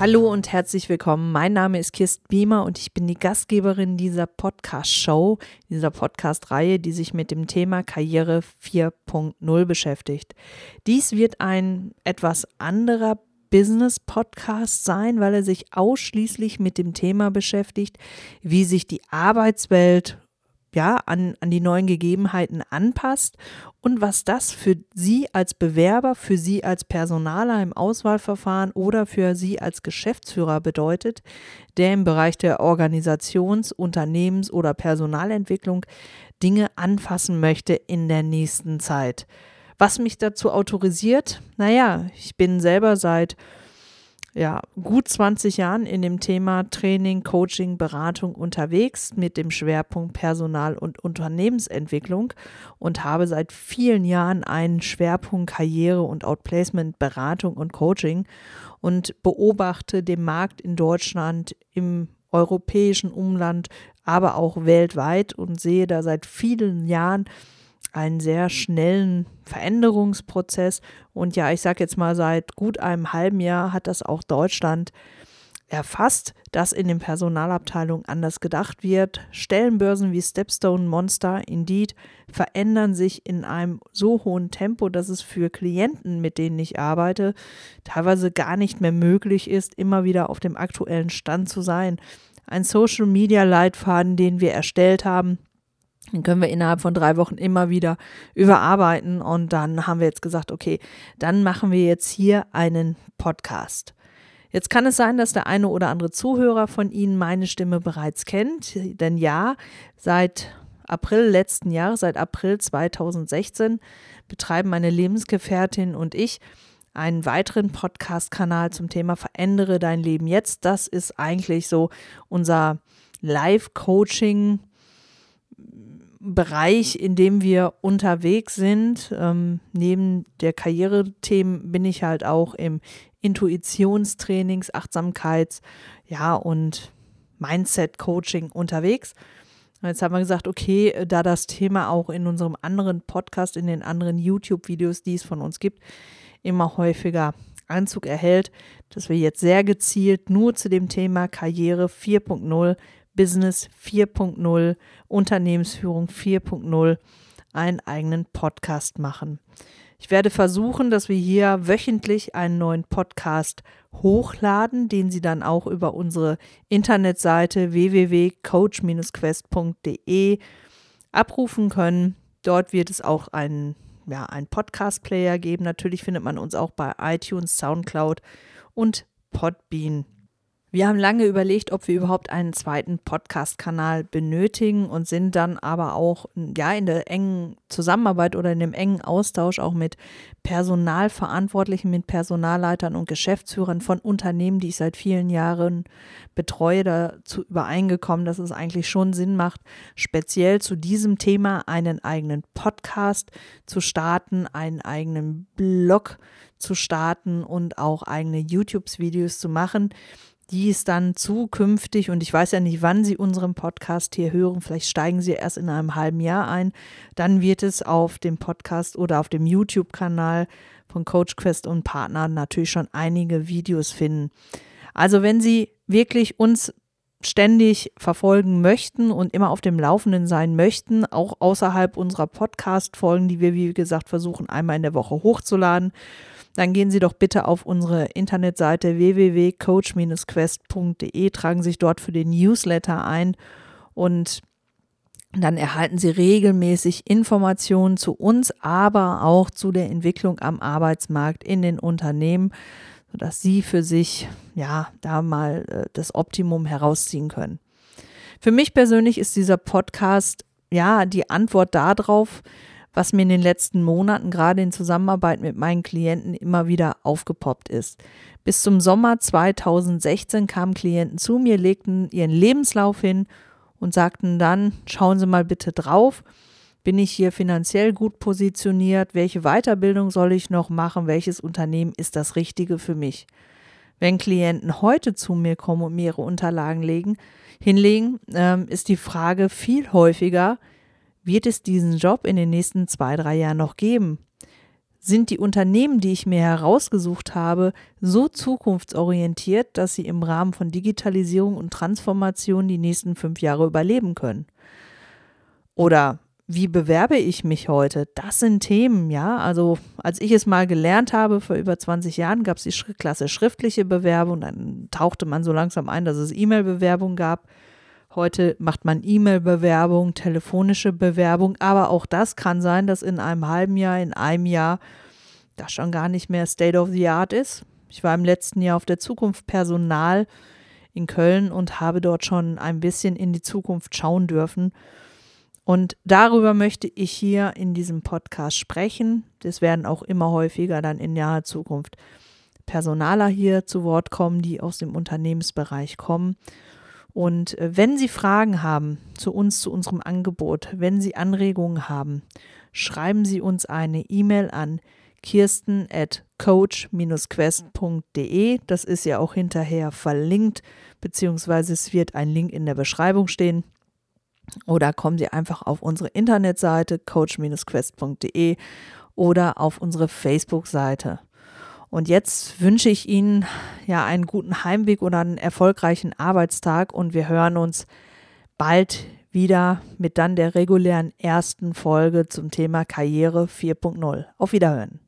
Hallo und herzlich willkommen. Mein Name ist Kirst Biemer und ich bin die Gastgeberin dieser Podcast-Show, dieser Podcast-Reihe, die sich mit dem Thema Karriere 4.0 beschäftigt. Dies wird ein etwas anderer Business-Podcast sein, weil er sich ausschließlich mit dem Thema beschäftigt, wie sich die Arbeitswelt ja, an, an die neuen Gegebenheiten anpasst und was das für Sie als Bewerber, für Sie als Personaler im Auswahlverfahren oder für Sie als Geschäftsführer bedeutet, der im Bereich der Organisations-, Unternehmens- oder Personalentwicklung Dinge anfassen möchte in der nächsten Zeit. Was mich dazu autorisiert? Naja, ich bin selber seit ja, gut 20 Jahren in dem Thema Training, Coaching, Beratung unterwegs mit dem Schwerpunkt Personal- und Unternehmensentwicklung und habe seit vielen Jahren einen Schwerpunkt Karriere und Outplacement, Beratung und Coaching und beobachte den Markt in Deutschland, im europäischen Umland, aber auch weltweit und sehe da seit vielen Jahren einen sehr schnellen Veränderungsprozess. Und ja, ich sage jetzt mal, seit gut einem halben Jahr hat das auch Deutschland erfasst, dass in den Personalabteilungen anders gedacht wird. Stellenbörsen wie Stepstone, Monster, Indeed verändern sich in einem so hohen Tempo, dass es für Klienten, mit denen ich arbeite, teilweise gar nicht mehr möglich ist, immer wieder auf dem aktuellen Stand zu sein. Ein Social-Media-Leitfaden, den wir erstellt haben, den können wir innerhalb von drei Wochen immer wieder überarbeiten. Und dann haben wir jetzt gesagt, okay, dann machen wir jetzt hier einen Podcast. Jetzt kann es sein, dass der eine oder andere Zuhörer von Ihnen meine Stimme bereits kennt. Denn ja, seit April letzten Jahres, seit April 2016, betreiben meine Lebensgefährtin und ich einen weiteren Podcast-Kanal zum Thema Verändere dein Leben jetzt. Das ist eigentlich so unser Live-Coaching Bereich, in dem wir unterwegs sind. Ähm, neben der Karrierethemen bin ich halt auch im Intuitionstrainings, Achtsamkeits, ja und Mindset-Coaching unterwegs. Jetzt haben wir gesagt, okay, da das Thema auch in unserem anderen Podcast, in den anderen YouTube-Videos, die es von uns gibt, immer häufiger Einzug erhält, dass wir jetzt sehr gezielt nur zu dem Thema Karriere 4.0 Business 4.0, Unternehmensführung 4.0 einen eigenen Podcast machen. Ich werde versuchen, dass wir hier wöchentlich einen neuen Podcast hochladen, den Sie dann auch über unsere Internetseite www.coach-quest.de abrufen können. Dort wird es auch einen, ja, einen Podcast-Player geben. Natürlich findet man uns auch bei iTunes, SoundCloud und Podbean. Wir haben lange überlegt, ob wir überhaupt einen zweiten Podcast-Kanal benötigen und sind dann aber auch ja in der engen Zusammenarbeit oder in dem engen Austausch auch mit Personalverantwortlichen, mit Personalleitern und Geschäftsführern von Unternehmen, die ich seit vielen Jahren betreue, dazu übereingekommen, dass es eigentlich schon Sinn macht, speziell zu diesem Thema einen eigenen Podcast zu starten, einen eigenen Blog zu starten und auch eigene YouTube-Videos zu machen die es dann zukünftig, und ich weiß ja nicht, wann Sie unseren Podcast hier hören, vielleicht steigen Sie erst in einem halben Jahr ein, dann wird es auf dem Podcast oder auf dem YouTube-Kanal von Coach Quest und Partnern natürlich schon einige Videos finden. Also wenn Sie wirklich uns ständig verfolgen möchten und immer auf dem Laufenden sein möchten, auch außerhalb unserer Podcast-Folgen, die wir, wie gesagt, versuchen, einmal in der Woche hochzuladen, dann gehen Sie doch bitte auf unsere Internetseite www.coach-quest.de, tragen sich dort für den Newsletter ein und dann erhalten Sie regelmäßig Informationen zu uns, aber auch zu der Entwicklung am Arbeitsmarkt in den Unternehmen, sodass Sie für sich ja da mal äh, das Optimum herausziehen können. Für mich persönlich ist dieser Podcast ja die Antwort darauf, was mir in den letzten Monaten gerade in Zusammenarbeit mit meinen Klienten immer wieder aufgepoppt ist. Bis zum Sommer 2016 kamen Klienten zu mir, legten ihren Lebenslauf hin und sagten dann, schauen Sie mal bitte drauf, bin ich hier finanziell gut positioniert, welche Weiterbildung soll ich noch machen, welches Unternehmen ist das Richtige für mich. Wenn Klienten heute zu mir kommen und mir ihre Unterlagen legen, hinlegen, ähm, ist die Frage viel häufiger, wird es diesen Job in den nächsten zwei, drei Jahren noch geben? sind die Unternehmen, die ich mir herausgesucht habe, so zukunftsorientiert, dass sie im Rahmen von Digitalisierung und Transformation die nächsten fünf Jahre überleben können? Oder wie bewerbe ich mich heute? Das sind Themen, ja. Also als ich es mal gelernt habe, vor über 20 Jahren, gab es die Klasse schriftliche Bewerbung, dann tauchte man so langsam ein, dass es E-Mail-Bewerbung gab. Heute macht man E-Mail-Bewerbung, telefonische Bewerbung, aber auch das kann sein, dass in einem halben Jahr, in einem Jahr das schon gar nicht mehr State of the Art ist. Ich war im letzten Jahr auf der Zukunft Personal in Köln und habe dort schon ein bisschen in die Zukunft schauen dürfen. Und darüber möchte ich hier in diesem Podcast sprechen. Es werden auch immer häufiger dann in naher Zukunft Personaler hier zu Wort kommen, die aus dem Unternehmensbereich kommen. Und äh, wenn Sie Fragen haben zu uns, zu unserem Angebot, wenn Sie Anregungen haben, schreiben Sie uns eine E-Mail an kirsten at coach-quest.de. Das ist ja auch hinterher verlinkt, beziehungsweise es wird ein Link in der Beschreibung stehen. Oder kommen Sie einfach auf unsere Internetseite coach-quest.de oder auf unsere Facebook-Seite. Und jetzt wünsche ich Ihnen ja einen guten Heimweg oder einen erfolgreichen Arbeitstag und wir hören uns bald wieder mit dann der regulären ersten Folge zum Thema Karriere 4.0. Auf Wiederhören.